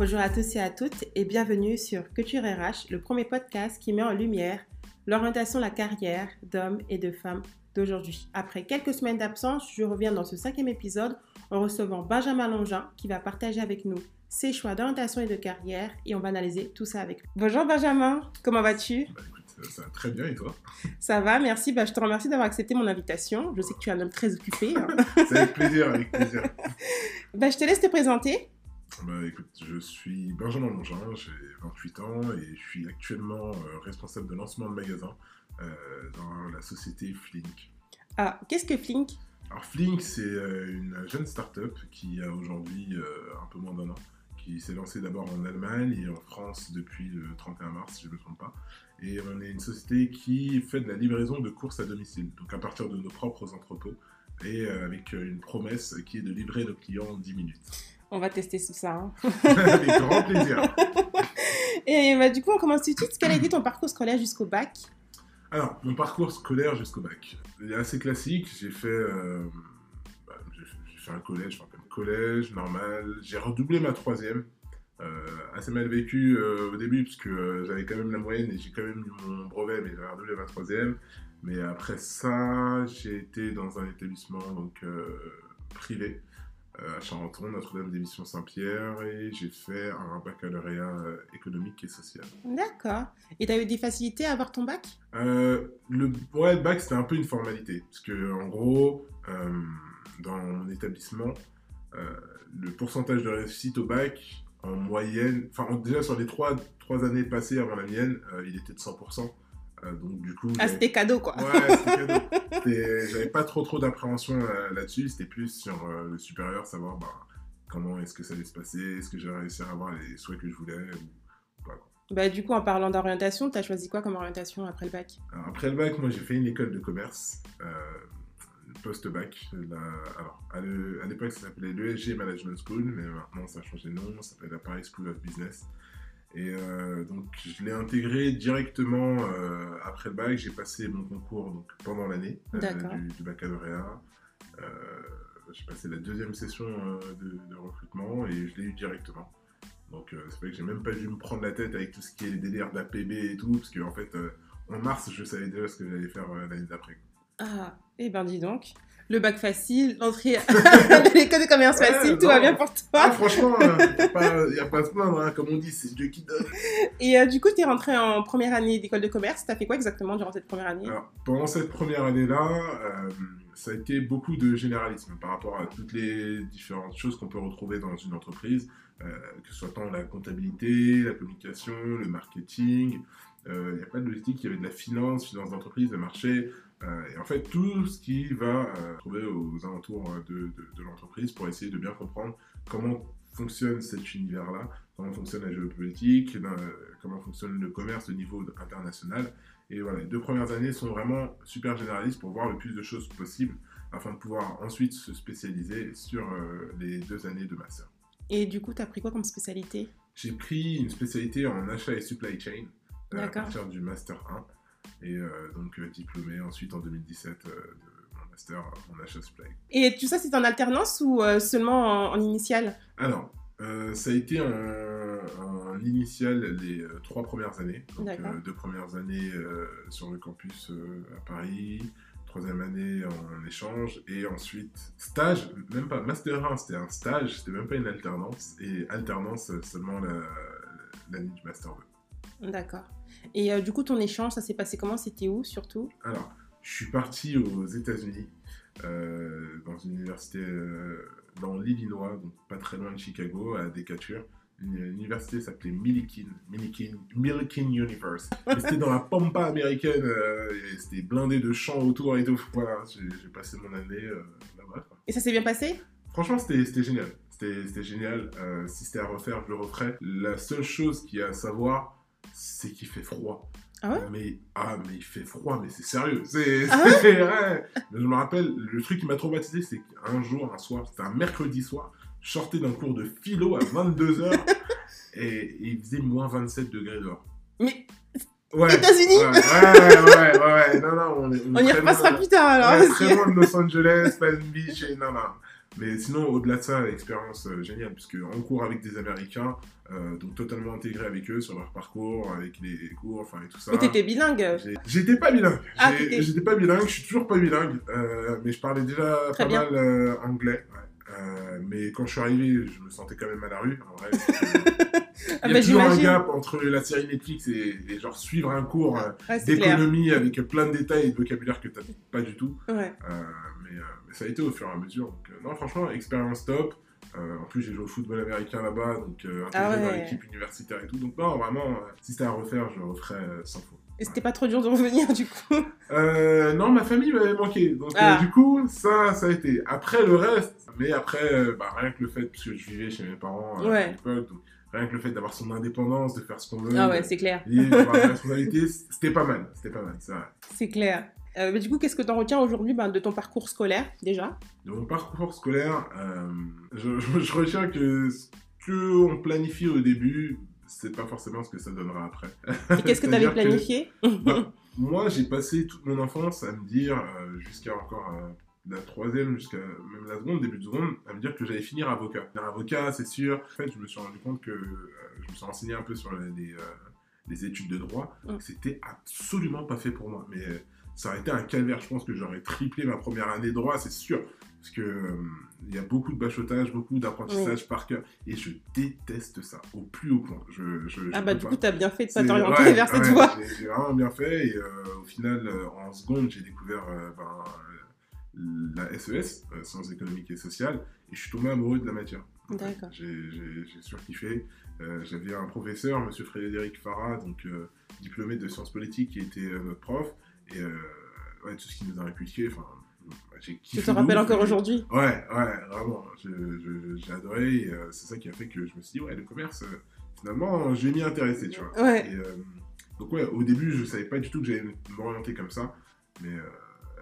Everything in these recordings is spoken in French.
Bonjour à tous et à toutes et bienvenue sur Culture RH, le premier podcast qui met en lumière l'orientation, la carrière d'hommes et de femmes d'aujourd'hui. Après quelques semaines d'absence, je reviens dans ce cinquième épisode en recevant Benjamin Longin qui va partager avec nous ses choix d'orientation et de carrière et on va analyser tout ça avec lui. Bonjour Benjamin, comment vas-tu? Bah, ça va très bien et toi? Ça va, merci. Bah, je te remercie d'avoir accepté mon invitation. Je sais que tu es un homme très occupé. Hein. C'est avec plaisir, avec plaisir. bah, je te laisse te présenter. Bah, écoute, je suis Benjamin Longin, j'ai 28 ans et je suis actuellement euh, responsable de lancement de magasin euh, dans la société Flink. Ah, qu'est-ce que Flink? Alors Flink, c'est euh, une jeune start-up qui a aujourd'hui un peu moins d'un an, qui s'est lancée d'abord en Allemagne et en France depuis le 31 mars, si je ne me trompe pas. Et on est une société qui fait de la livraison de courses à domicile, donc à partir de nos propres entrepôts, et avec une promesse qui est de livrer nos clients en 10 minutes. On va tester tout ça. Hein. Avec grand plaisir. Et bah, du coup, on commence tout de suite. Quel a été ton parcours scolaire jusqu'au bac? Alors, mon parcours scolaire jusqu'au bac. Il est assez classique. J'ai fait, euh, bah, fait un collège, enfin, un collège normal. J'ai redoublé ma troisième. Euh, assez mal vécu euh, au début, puisque j'avais quand même la moyenne et j'ai quand même eu mon brevet, mais j'ai redoublé ma troisième. Mais après ça, j'ai été dans un établissement donc, privé euh, à Charenton, Notre-Dame des Missions Saint-Pierre, et j'ai fait un baccalauréat euh, économique et social. D'accord. Et tu as eu des facilités à avoir ton bac? Euh, le, ouais, le bac, c'était un peu une formalité. Parce que, en gros, dans mon établissement, le pourcentage de réussite au bac, en moyenne, enfin, déjà sur les trois, trois années passées avant la mienne, il était de 100%. Euh, donc du coup, ah, c'était cadeau quoi. Ouais, c'était cadeau. J'avais pas trop trop d'appréhension euh, là-dessus. C'était plus sur euh, le supérieur, savoir bah, comment est-ce que ça allait se passer, est-ce que j'allais réussir à avoir les souhaits que je voulais ou, pas. Quoi? Bah, du coup, en parlant d'orientation, tu as choisi quoi comme orientation après le bac? Après le bac, moi j'ai fait une école de commerce, post-bac. Alors, à l'époque, ça s'appelait l'ESG Management School, mais maintenant ça a changé de nom, ça s'appelle la Paris School of Business. Et euh, donc, je l'ai intégré directement euh, après le bac. J'ai passé mon concours donc, pendant l'année euh, du, baccalauréat. j'ai passé la deuxième session de, recrutement et je l'ai eu directement. Donc, c'est vrai que j'ai même pas dû me prendre la tête avec tout ce qui est les délires d'APB et tout, parce qu'en en fait, en mars, je savais déjà ce que j'allais faire l'année d'après. Ah, et eh ben dis donc le bac facile, l'entrée à l'école de commerce facile, tout va bien pour toi. Ah, franchement, il euh, n'y a, pas à se plaindre, hein, comme on dit, c'est Dieu qui donne. Et euh, du coup, tu es rentré en première année d'école de commerce. Tu as fait quoi exactement durant cette première année? Alors, Pendant cette première année-là, euh, ça a été beaucoup de généralisme par rapport à toutes les différentes choses qu'on peut retrouver dans une entreprise, que ce soit tant la comptabilité, la communication, le marketing. Il n'y a pas de logistique, il y avait de la finance, finance d'entreprise, de marché. Euh, et en fait, tout ce qui va euh, trouver aux alentours euh, de, de, l'entreprise pour essayer de bien comprendre comment fonctionne cet univers-là, comment fonctionne la géopolitique, comment fonctionne le commerce au niveau international. Et voilà, les deux premières années sont vraiment super généralistes pour voir le plus de choses possibles afin de pouvoir ensuite se spécialiser sur les deux années de master. Et du coup, tu as pris quoi comme spécialité? J'ai pris une spécialité en achat et supply chain à partir du master 1 et euh, donc euh, diplômé ensuite en 2017 euh, de mon master en achat supply. Et tout ça, c'est en alternance ou seulement en, initial Alors, ça a été en, initial les trois premières années. Donc, deux premières années sur le campus à Paris, troisième année en échange, et ensuite stage, même pas Master 1, c'était un stage, c'était même pas une alternance, et alternance seulement l'année du Master 2. D'accord. Et euh, du coup, ton échange, ça s'est passé comment? C'était où surtout? Alors, je suis parti aux États-Unis, euh, dans une université euh, dans l'Illinois, donc pas très loin de Chicago, à Decatur. L'université s'appelait Millikin, Millikin, Millikin University. C'était dans la pampa américaine, c'était blindé de champs autour et tout. Voilà, j'ai passé mon année là-bas. Et ça s'est bien passé? Franchement, c'était génial. C'était génial. si c'était à refaire, je le referais. La seule chose qu'il y a à savoir, c'est qu'il fait froid. Ah ouais? Mais, ah, mais il fait froid, mais c'est sérieux. C'est, ah ouais? je me rappelle, le truc qui m'a traumatisé, c'est qu'un jour, un soir, c'était un mercredi soir, je sortais d'un cours de philo à 22h et, il faisait moins 27 degrés dehors. Mais. Ouais. États-Unis? ouais, ouais, ouais, ouais, non, non, on, est, on, y repassera plus tard alors. Très loin de Los Angeles, Palm Beach, et non, non. Mais sinon, au-delà de ça, expérience euh, géniale, puisque en cours avec des Américains, euh, donc totalement intégré avec eux sur leur parcours, avec les cours, enfin et tout ça. Mais t'étais bilingue J'étais pas bilingue. Ah, J'étais pas bilingue, je suis toujours pas bilingue, euh, mais je parlais déjà Très pas bien. mal euh, anglais. ouais. Euh, mais quand je suis arrivé, je me sentais quand même à la rue. En vrai, Ah il y bah a toujours un gap entre la série Netflix et, et genre suivre un cours Ouais, d'économie avec plein de détails et de vocabulaire que t'as pas du tout. Ouais. Mais, mais ça a été au fur et à mesure. Donc, non, franchement, expérience top. Euh, en plus, j'ai joué au football américain là-bas, donc euh, intégré Ah dans l'équipe universitaire et tout. Donc, non, vraiment, euh, si c'était à refaire, je le referais euh, sans faute. Et c'était pas trop dur de revenir du coup? Euh, non, ma famille m'avait manqué. Donc, Ah. euh, du coup, ça, ça a été. Après, le reste, mais après, euh, bah, rien que le fait, puisque je vivais chez mes parents à l'époque, rien que le fait d'avoir son indépendance, de faire ce qu'on veut, Ah ouais, de- c'est clair. et d'avoir des responsabilités, c'était pas mal. C'était pas mal, c'est vrai. C'est clair. Euh, mais du coup, qu'est-ce que tu en retiens aujourd'hui ben, de ton parcours scolaire déjà? De mon parcours scolaire, euh, je, je- je retiens que ce qu'on planifie au début, c'est pas forcément ce que ça donnera après. Et qu'est-ce que tu avais que- planifié? Bah, moi, j'ai passé toute mon enfance à me dire, euh, jusqu'à encore la troisième, jusqu'à même la seconde, début de seconde, à me dire que j'allais finir avocat. Finir avocat, c'est sûr. En fait, je me suis rendu compte que je me suis renseigné un peu sur les, les, les études de droit. Mm. C'était absolument pas fait pour moi. Mais ça aurait été un calvaire. Je pense que j'aurais triplé ma première année de droit, c'est sûr. Parce que euh, il y a beaucoup de bachotage, beaucoup d'apprentissage par cœur. Et je déteste ça, au plus haut point. Je, je, Ah bah du pas. coup, tu as bien fait de t'orienter ouais, vers cette ouais, voie. j'ai- vraiment bien fait et euh, au final, euh, en seconde, j'ai découvert ben, la SES, euh, Sciences économiques et sociales, et je suis tombé amoureux de la matière. D'accord. J'ai surkiffé. Euh, J'avais un professeur, Monsieur Frédéric Farah, donc euh, diplômé de sciences politiques, qui était euh, notre prof, et euh, ouais, tout ce qu'il nous a inculqué, enfin, j'ai kiffé. Tu te rappelles encore aujourd'hui? Ouais, ouais, vraiment. J'ai adoré. et, euh, c'est ça qui a fait que je me suis dit, ouais, le commerce, euh, finalement, je vais m'y intéresser, tu vois. Ouais. Et, donc, ouais, au début, je savais pas du tout que j'allais m'orienter comme ça. Mais euh,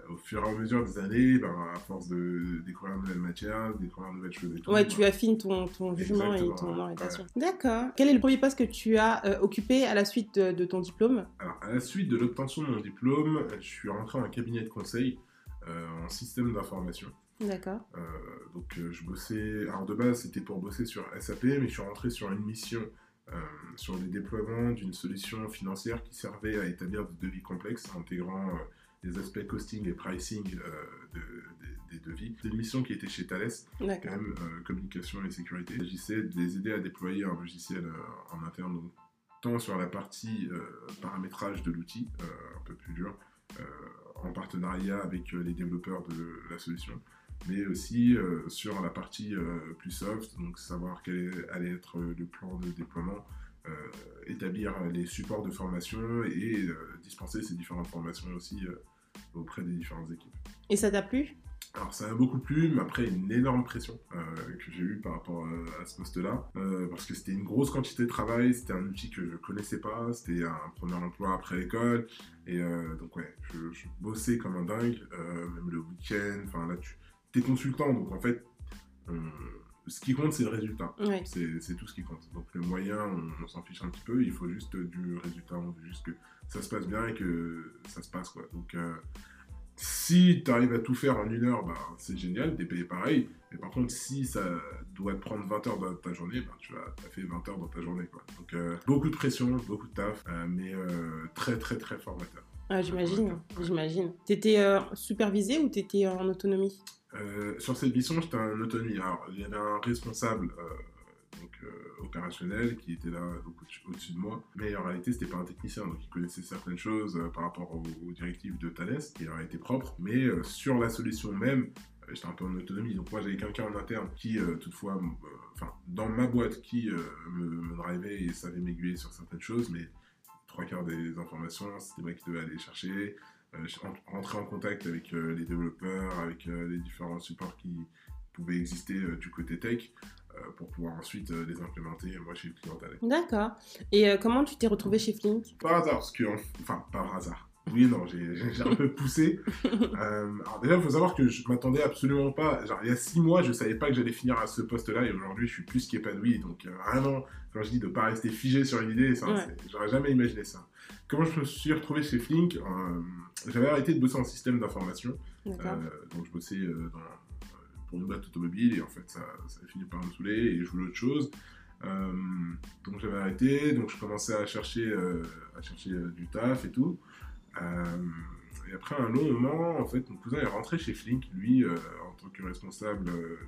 au fur et à mesure des années, ben, à force de découvrir de nouvelles matières, de découvrir de nouvelles choses et tout. Ouais, ben, tu affines ton, ton jugement et ton ouais. orientation. D'accord. Quel est le premier poste que tu as euh, occupé à la suite de, de ton diplôme? Alors, à la suite de l'obtention de mon diplôme, je suis rentré en cabinet de conseil euh, en système d'information. D'accord. Euh, donc je bossais, alors de base c'était pour bosser sur SAP, mais je suis rentré sur une mission euh, sur le déploiement d'une solution financière qui servait à établir des devis complexes, intégrant euh, les aspects costing et pricing euh, de- des- des devis. C'était une mission qui était chez Thales, quand même, euh, communication et sécurité. Il s'agissait de les aider à déployer un logiciel euh, en interne, donc tant sur la partie paramétrage de l'outil, un peu plus dur, en partenariat avec les développeurs de la solution, mais aussi euh, sur la partie euh, plus soft, donc savoir quel est- allait être le plan de déploiement, établir les supports de formation et euh, dispenser ces différentes formations aussi euh, auprès des différentes équipes. Et ça t'a plu? Alors ça m'a beaucoup plu, mais après une énorme pression euh, que j'ai eue par rapport euh, à ce poste-là, euh, parce que c'était une grosse quantité de travail, c'était un outil que je connaissais pas, c'était un premier emploi après l'école, et euh, donc ouais, je, je bossais comme un dingue, euh, même le week-end, enfin là tu es consultant, donc en fait, on- ce qui compte c'est le résultat. Ouais. C'est tout ce qui compte. Donc le moyen, on, on s'en fiche un petit peu, il faut juste du résultat, on veut juste que ça se passe bien et que ça se passe quoi. Donc euh, si tu arrives à tout faire en une heure, bah, c'est génial, t'es payé pareil. Mais par contre, si ça doit te prendre 20 heures dans ta journée, bah, tu as, fait 20 heures dans ta journée. Quoi. Donc euh, beaucoup de pression, beaucoup de taf, euh, mais très très très formateur. Ah, j'imagine, j'imagine. T'étais euh, supervisé ou t'étais en autonomie? Euh, sur cette mission, j'étais en autonomie. Alors, il y avait un responsable euh, donc, euh, opérationnel qui était là au-dessus de moi, mais en réalité, c'était pas un technicien, donc il connaissait certaines choses par rapport aux, aux directives de Thales, qui leur été propre, mais sur la solution même, j'étais un peu en autonomie. Donc, moi, j'avais quelqu'un en interne qui, euh, toutefois, euh, enfin, dans ma boîte, qui euh, me, me drivait et savait m'aiguiller sur certaines choses, mais trois quarts des informations, c'était moi qui devais aller les chercher euh, en- rentrer en contact avec euh, les développeurs, avec euh, les différents supports qui pouvaient exister du côté tech pour pouvoir ensuite les implémenter moi chez le client Thales. D'accord. Et comment tu t'es retrouvé chez Flink? Par hasard, parce que, enfin, par hasard. Oui non, j'ai un peu poussé. Euh, alors déjà, il faut savoir que je m'attendais absolument pas. Genre, il y a six mois, je savais pas que j'allais finir à ce poste-là, et aujourd'hui, je suis plus qu'épanoui. Donc, euh, vraiment, quand je dis de pas rester figé sur une idée, Ouais. j'aurais jamais imaginé ça. Comment je me suis retrouvé chez Flink Euh, J'avais arrêté de bosser en système d'information. Donc je bossais dans- pour une boîte automobile et en fait ça, ça a fini par me saouler et je voulais autre chose. Donc j'avais arrêté, donc je commençais à chercher, à chercher du taf et tout. Et après un long moment, en fait, mon cousin est rentré chez Flink, lui, en tant que responsable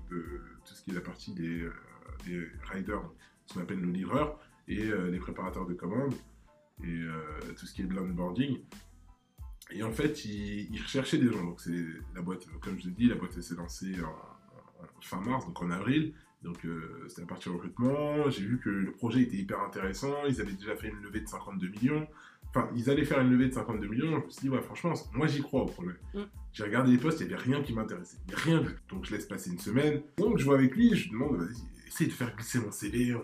de tout ce qui est la partie des, riders, ce qu'on appelle nos livreurs, et les préparateurs de commandes, et tout ce qui est de l'onboarding. Et en fait, il, recherchait des gens. Donc, c'est la boîte, comme je l'ai dit, la boîte s'est lancée en, fin mars, donc en avril. Donc, euh, c'était partir du recrutement. J'ai vu que le projet était hyper intéressant. Ils avaient déjà fait une levée de 52 millions. Enfin, ils allaient faire une levée de 52 millions. Je me suis dit, ouais, franchement, moi, j'y crois au projet. Mm. J'ai regardé les postes, il n'y avait rien qui m'intéressait. Rien. Donc, je laisse passer une semaine. Donc, je vois avec lui, je lui demande, vas-y, essaye de faire glisser mon CV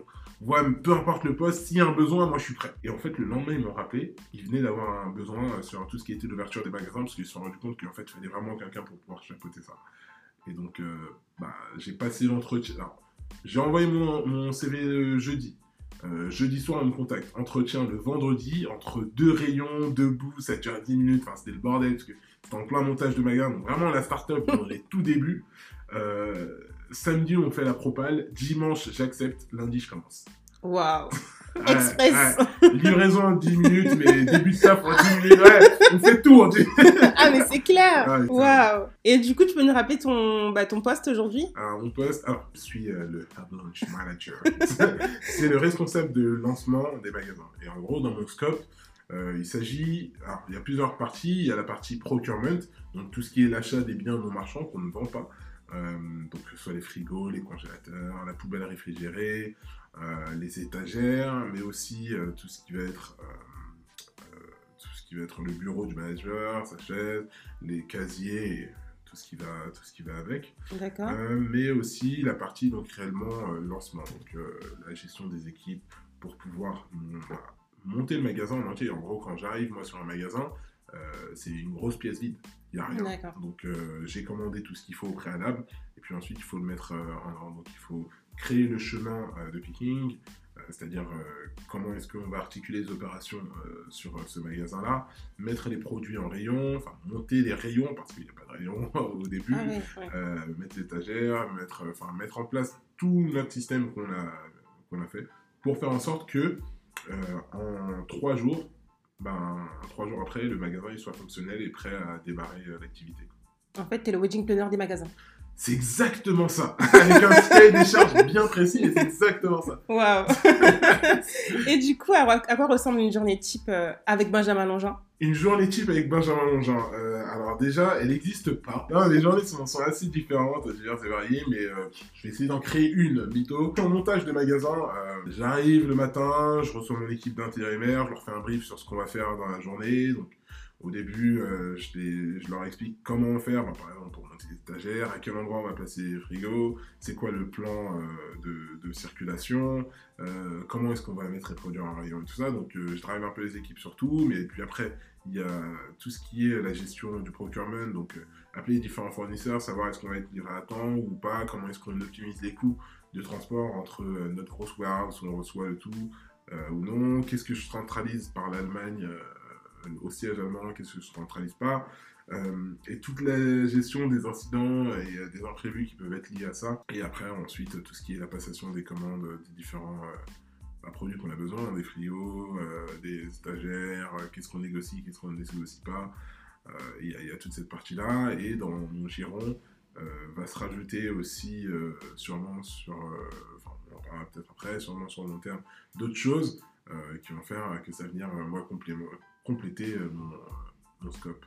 ouais, peu importe le poste, s'il y a un besoin, moi je suis prêt. Et en fait, le lendemain, ils m'ont rappelé, ils venaient d'avoir un besoin sur tout ce qui était l'ouverture des magasins, parce qu'ils se sont rendus compte qu'en fait, il fallait vraiment quelqu'un pour pouvoir chapeauter ça. Et donc, euh, bah, j'ai passé l'entretien. J'ai envoyé mon, CV jeudi. Euh, jeudi soir, on me contacte. Entretien le vendredi, entre deux rayons, debout, ça dure 10 minutes. Enfin, c'était le bordel, parce que c'était en plein montage de magasin. Donc, vraiment, la start-up, dans les tout débuts. Euh, Samedi, on fait la propale. Dimanche, j'accepte. Lundi, je commence. Waouh! Express! Livraison en 10 minutes, mais début de taf en 10 minutes. Ouais, on fait tout en 10 Ah, mais c'est clair! Waouh! Et du coup, tu peux nous rappeler ton, bah, ton poste aujourd'hui? Mon poste, alors, je suis euh, le Launch Manager. c'est le responsable de lancement des magasins. Et en gros, dans mon scope, euh, il s'agit, alors il y a plusieurs parties. Il y a la partie procurement, donc tout ce qui est l'achat des biens non marchands qu'on ne vend pas. Euh, donc que ce soit les frigos, les congélateurs, la poubelle réfrigérée, les étagères, mais aussi euh, tout ce qui va être tout ce qui va être le bureau du manager, sa chaise, les casiers, tout ce qui va tout ce qui va avec. D'accord. mais aussi la partie donc réellement lancement, donc la gestion des équipes pour pouvoir monter le magasin en entier. En gros, quand j'arrive moi sur un magasin, c'est une grosse pièce vide. Il n'y a rien. Donc euh, j'ai commandé tout ce qu'il faut au préalable. Et puis ensuite, il faut le mettre euh, en ordre. Donc il faut créer le chemin euh, de picking, c'est-à-dire comment est-ce qu'on va articuler les opérations sur ce magasin-là, mettre les produits en rayon, enfin monter les rayons parce qu'il n'y a pas de rayon au début, ah mettre l'étagère, mettre, enfin, mettre en place tout notre système qu'on a, qu'on a fait pour faire en sorte que en trois jours, ben, trois jours après, le magasin il soit fonctionnel et prêt à démarrer euh, l'activité. En fait, tu es le wedding planner des magasins. C'est exactement ça. Avec un cahier des charges bien précis, et c'est exactement ça. Waouh Et du coup, à, quoi ressemble une journée type euh, avec Benjamin Longin Une journée type avec Benjamin Longin. Euh, alors déjà, elle n'existe pas. Non, les journées sont, sont assez différentes, diverses et variées, mais euh, je vais essayer d'en créer une, Bito. En montage de magasin, j'arrive le matin, je reçois mon équipe d'intérimaires, je leur fais un brief sur ce qu'on va faire dans la journée. Donc, au début, euh, je, leur explique comment faire, bah, par exemple pour monter les étagères, à quel endroit on va placer les frigos, c'est quoi le plan euh, de, de, circulation, euh, comment est-ce qu'on va mettre les produits en rayon et tout ça. Donc je travaille un peu les équipes sur tout, mais puis après, il y a tout ce qui est la gestion du procurement, donc appeler les différents fournisseurs, savoir est-ce qu'on va être livré à temps ou pas, comment est-ce qu'on optimise les coûts de transport entre notre grosse warehouse où on reçoit le tout ou non, qu'est-ce que je centralise par l'Allemagne au siège allemand, qu'est-ce que je centralise pas, euh, et toute la gestion des incidents et euh, des imprévus qui peuvent être liés à ça. Et après, ensuite, tout ce qui est la passation des commandes des différents euh, bah, produits qu'on a besoin, des frigos, des stagiaires, qu'est-ce qu'on négocie, qu'est-ce qu'on ne négocie pas. Il y, a toute cette partie-là. Et dans mon giron, va se rajouter aussi, sûrement sur, enfin, on peut-être après, sûrement sur le long terme, d'autres choses qui vont faire que ça venir, moi, complément compléter euh, mon, scope.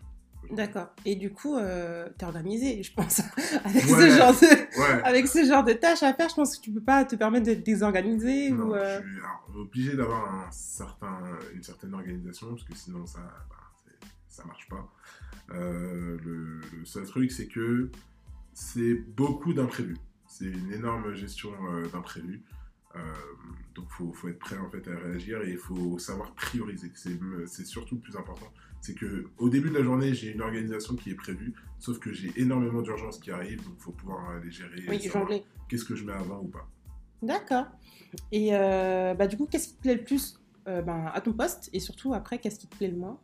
D'accord. Et du coup, euh, tu es organisé, je pense, avec, ce genre de, avec ce genre de tâches à faire. Je pense que tu peux pas te permettre désorganiser. Non, ou, euh... je suis obligé d'avoir un certain, une certaine organisation, parce que sinon, ça bah, ça marche pas. Euh, le, le, seul truc, c'est que c'est beaucoup d'imprévus. C'est une énorme gestion euh, d'imprévus. Euh, donc il faut, être prêt en fait à réagir et il faut savoir prioriser. C'est surtout le plus important. C'est que au début de la journée, j'ai une organisation qui est prévue, sauf que j'ai énormément d'urgences qui arrivent, donc il faut pouvoir les gérer. Oui, jongler. Qu'est-ce que je mets avant ou pas. D'accord. Et euh, bah, du coup, qu'est-ce qui te plaît le plus euh, ben, à ton poste et surtout après, qu'est-ce qui te plaît le moins?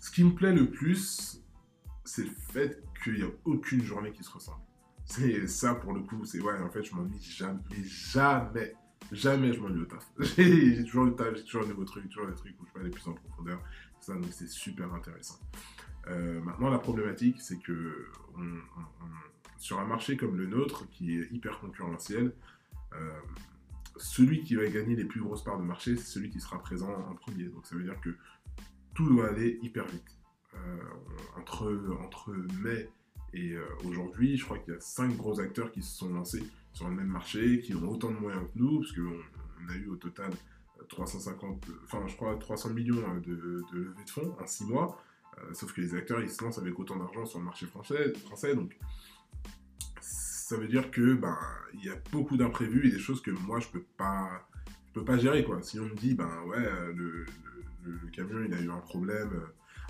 Ce qui me plaît le plus, c'est le fait qu'il n'y a aucune journée qui se ressemble. C'est ça pour le coup, c'est ouais, en fait, je m'ennuie jamais, jamais. Jamais je m'ennuie au taf. j'ai toujours le taf, j'ai toujours un nouveau truc, toujours des trucs où je peux aller plus en profondeur. Ça, donc c'est super intéressant. Euh, maintenant, la problématique, c'est que sur un marché comme le nôtre, qui est hyper concurrentiel, euh, celui qui va gagner les plus grosses parts de marché, c'est celui qui sera présent en premier. Donc ça veut dire que tout doit aller hyper vite. Euh, entre, entre mai et aujourd'hui, je crois qu'il y a cinq gros acteurs qui se sont lancés sur le même marché, qui ont autant de moyens que nous, parce qu'on on a eu au total 350, enfin je crois 300 millions de, de levées de fonds en six mois. Euh, sauf que les acteurs, ils se lancent avec autant d'argent sur le marché français, français donc ça veut dire que ben y a beaucoup d'imprévus et des choses que moi je peux pas je peux pas gérer quoi. Si on me dit ben ouais le, le camion il a eu un problème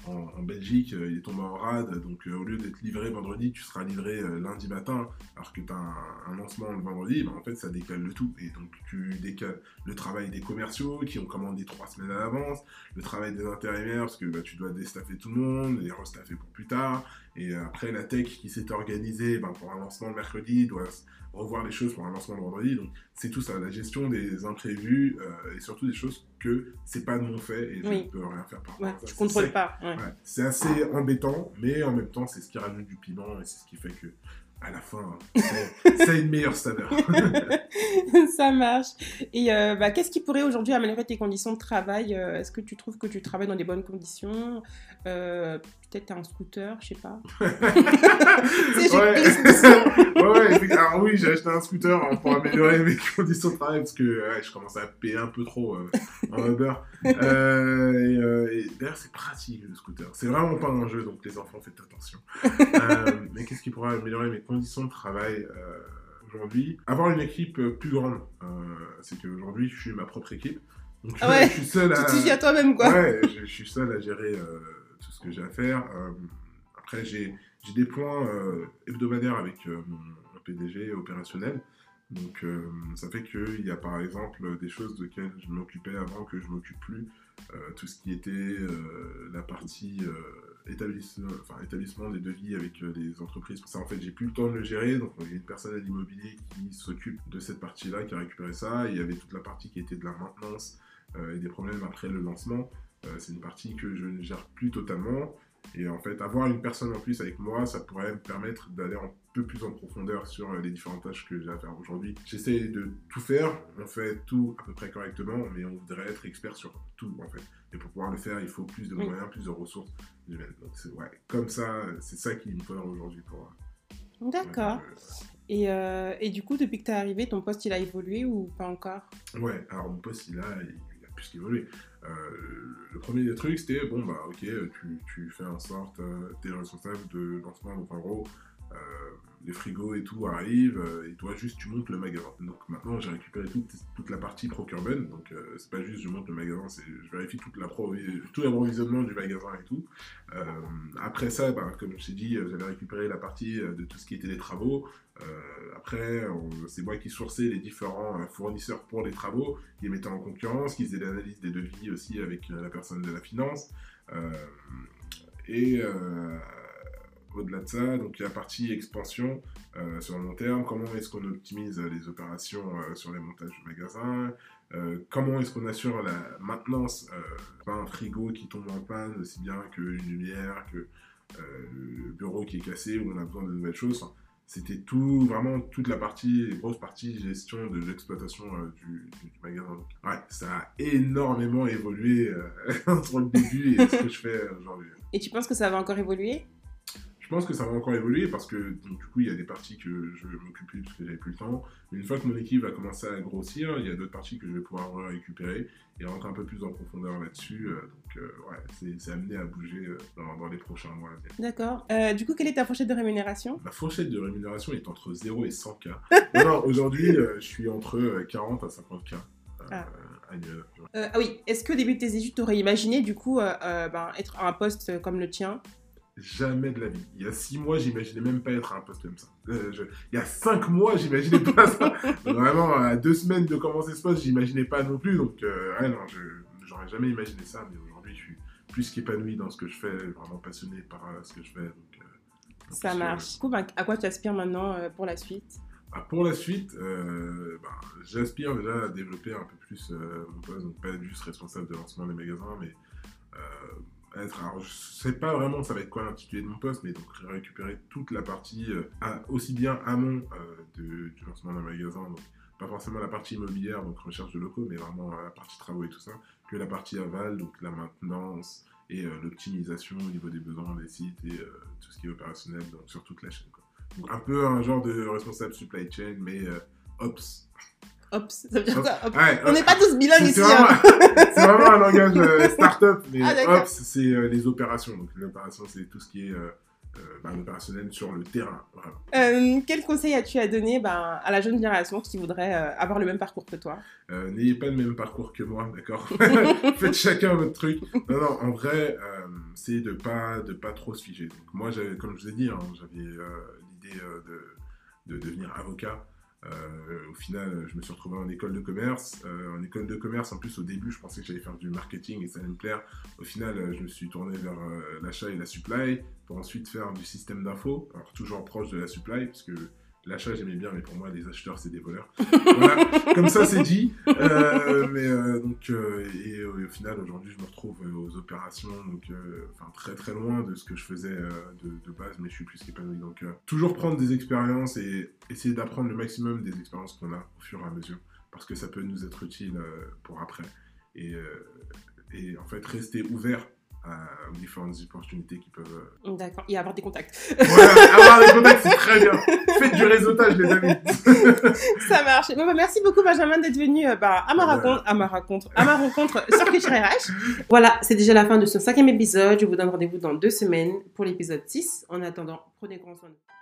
en, Belgique, euh, il est tombé en rade, donc euh, au lieu d'être livré vendredi, tu seras livré euh, lundi matin, alors que tu as un, lancement le vendredi, ben, en fait ça décale le tout. Et donc tu décales le travail des commerciaux qui ont commandé trois semaines à l'avance, le travail des intérimaires, parce que bah, tu dois déstaffer tout le monde, les restaffer pour plus tard, et après la tech qui s'est organisée ben, pour un lancement le mercredi doit revoir les choses pour un lancement le vendredi. Donc c'est tout ça, la gestion des imprévus et surtout des choses que c'est pas de mon fait et je ne peux rien faire par rapport à ça. Je contrôle pas. C'est assez embêtant, mais en même temps, c'est ce qui rajoute du piment et c'est ce qui fait que à la fin, c'est une meilleure saveur. ça marche. Et euh, bah, qu'est-ce qui pourrait aujourd'hui améliorer tes conditions de travail euh, Est-ce que tu trouves que tu travailles dans des bonnes conditions euh, Peut-être un scooter, je sais pas. ouais. Alors oui, j'ai acheté un scooter hein, pour améliorer mes conditions de travail parce que je commence à payer un peu trop en Uber. et, d'ailleurs, c'est pratique le scooter. C'est vraiment pas un jeu, donc les enfants, faites attention. mais qu'est-ce qui pourrait améliorer mes conditions de travail euh, aujourd'hui? Avoir une équipe euh, plus grande, euh, c'est qu'aujourd'hui, je suis ma propre équipe. Donc, je suis seul à... Tu à toi-même, quoi. Ouais, je, suis seul à gérer tout ce que j'ai à faire. après, j'ai des points hebdomadaires avec mon, PDG opérationnel. Donc ça fait qu'il y a par exemple des choses de lesquelles je m'occupais avant que je m'occupe plus. tout ce qui était la partie établissement, enfin, établissement des devis avec euh, les entreprises. Ça, en fait, j'ai plus le temps de le gérer. Donc, il y a une personne à l'immobilier qui s'occupe de cette partie-là, qui a récupéré ça. il y avait toute la partie qui était de la maintenance euh, et des problèmes après le lancement. Euh, c'est une partie que je ne gère plus totalement. Et en fait, avoir une personne en plus avec moi, ça pourrait me permettre d'aller un peu plus en profondeur sur les différentes tâches que j'ai à faire aujourd'hui. J'essaie de tout faire, on fait tout à peu près correctement, mais on voudrait être expert sur tout en fait. Et pour pouvoir le faire, il faut plus de moyens, plus de ressources humaines. Donc c'est ouais, comme ça, c'est ça qui me faudra aujourd'hui pour. Euh, D'accord. Et, euh, et, du coup, depuis que tu es arrivé, ton poste il a évolué ou pas encore? Ouais, alors mon poste il a Euh, le premier des trucs, c'était bon, bah ok, tu, fais en sorte, euh, tu es responsable de lancement, donc en gros, euh, les frigos et tout arrivent, et toi juste tu montes le magasin. Donc maintenant j'ai récupéré toute, la partie procurement, donc c'est pas juste je monte le magasin, c'est je vérifie toute la tout l'approvisionnement du magasin et tout. après ça, bah, comme je t'ai dit, j'avais récupéré la partie de tout ce qui était les travaux, euh, après, c'est moi qui sourçais les différents euh, fournisseurs pour les travaux, qui les mettais en concurrence, qui faisaient l'analyse des devis aussi avec euh, la personne de la finance. et au-delà de ça, donc il y a la partie expansion sur le long terme, comment est-ce qu'on optimise les opérations sur les montages du magasin, comment est-ce qu'on assure la maintenance, pas un frigo qui tombe en panne, aussi bien qu'une lumière, que le bureau qui est cassé, où on a besoin de nouvelles choses c'était tout, vraiment toute la partie, les grosses parties gestion de l'exploitation euh, du, magasin. ouais, ça a énormément évolué euh, entre le début et ce que je fais aujourd'hui. Et tu penses que ça va encore évoluer? Je pense que ça va encore évoluer parce que du coup, il y a des parties que je m'occupe plus parce que j'avais plus le temps. Mais une fois que mon équipe va commencer à grossir, il y a d'autres parties que je vais pouvoir récupérer et rentrer un peu plus en profondeur là-dessus. Euh, donc, euh, ouais, c'est amené à bouger euh, dans, les prochains mois. D'accord. du coup, quelle est ta fourchette de rémunération? Ma fourchette de rémunération est entre 0 et 100K. non, aujourd'hui, je suis entre 40 à 50K. Ah. ah. oui, est-ce que au début de tes études, tu aurais imaginé du coup ben, être à un poste comme le tien? Jamais de la vie. Il y a six mois, j'imaginais même pas être à un poste comme ça. Euh, il y a cinq mois, j'imaginais pas ça. Vraiment, à deux semaines de commencer ce poste, j'imaginais pas non plus. Donc, euh, ouais, non, je j'aurais jamais imaginé ça. Mais aujourd'hui, je suis plus qu'épanoui dans ce que je fais, vraiment passionné par euh, ce que je fais. Donc, ça marche. Du coup, bah, à quoi tu aspires maintenant pour la suite? Ah, pour la suite, bah, j'aspire déjà à développer un peu plus mon poste, donc pas juste responsable de lancement des magasins, mais être. Alors, je sais pas vraiment ça va être quoi l'intitulé de mon poste, mais donc récupérer toute la partie, aussi bien amont de, du lancement d'un magasin, donc pas forcément la partie immobilière, donc recherche de locaux, mais vraiment la partie travaux et tout ça, que la partie aval, donc la maintenance et l'optimisation au niveau des besoins des sites et tout ce qui est opérationnel donc sur toute la chaîne. Quoi un peu un genre de responsable supply chain, mais euh, ops. Ops, ça veut dire On n'est pas tous bilingues ici. Hein. c'est vraiment un langage euh, start-up, mais ah, ops, c'est euh, les opérations. Donc l'opération, c'est tout ce qui est bah, opérationnel sur le terrain. quel conseil as-tu à donner bah, à la jeune génération qui voudrait avoir le même parcours que toi? N'ayez pas le même parcours que moi, d'accord? Faites chacun votre truc. Non, non, en vrai, c'est de pas de pas trop se figer. Donc moi, comme je vous ai dit, hein, j'avais euh, de, de, devenir avocat. Euh, au final, je me suis retrouvé en école de commerce. Euh, en école de commerce, en plus, au début, je pensais que j'allais faire du marketing et ça allait me plaire. Au final, je me suis tourné vers l'achat et la supply pour ensuite faire du système d'info, toujours proche de la supply, puisque L'achat, j'aimais bien, mais pour moi, les acheteurs, c'est des voleurs. comme ça, c'est dit. Euh, mais euh, donc, euh, et au final, aujourd'hui, je me retrouve aux opérations, donc, enfin, très très loin de ce que je faisais de, base, mais je suis plus qu'épanoui. Donc, toujours prendre des expériences et essayer d'apprendre le maximum des expériences qu'on a au fur et à mesure, parce que ça peut nous être utile pour après. Et en fait, rester ouvert aux différentes opportunités qui peuvent. Euh, D'accord, et avoir des contacts. Voilà, avoir des contacts, c'est très bien. Faites du réseautage, les amis. Ça marche. Bon, bah, merci beaucoup, Benjamin, d'être venu euh, bah, à, ma rencontre, à ma rencontre, à ma rencontre sur Culture RH. Voilà, c'est déjà la fin de ce cinquième épisode. Je vous donne rendez-vous dans deux semaines pour l'épisode 6. En attendant, prenez grand soin de vous.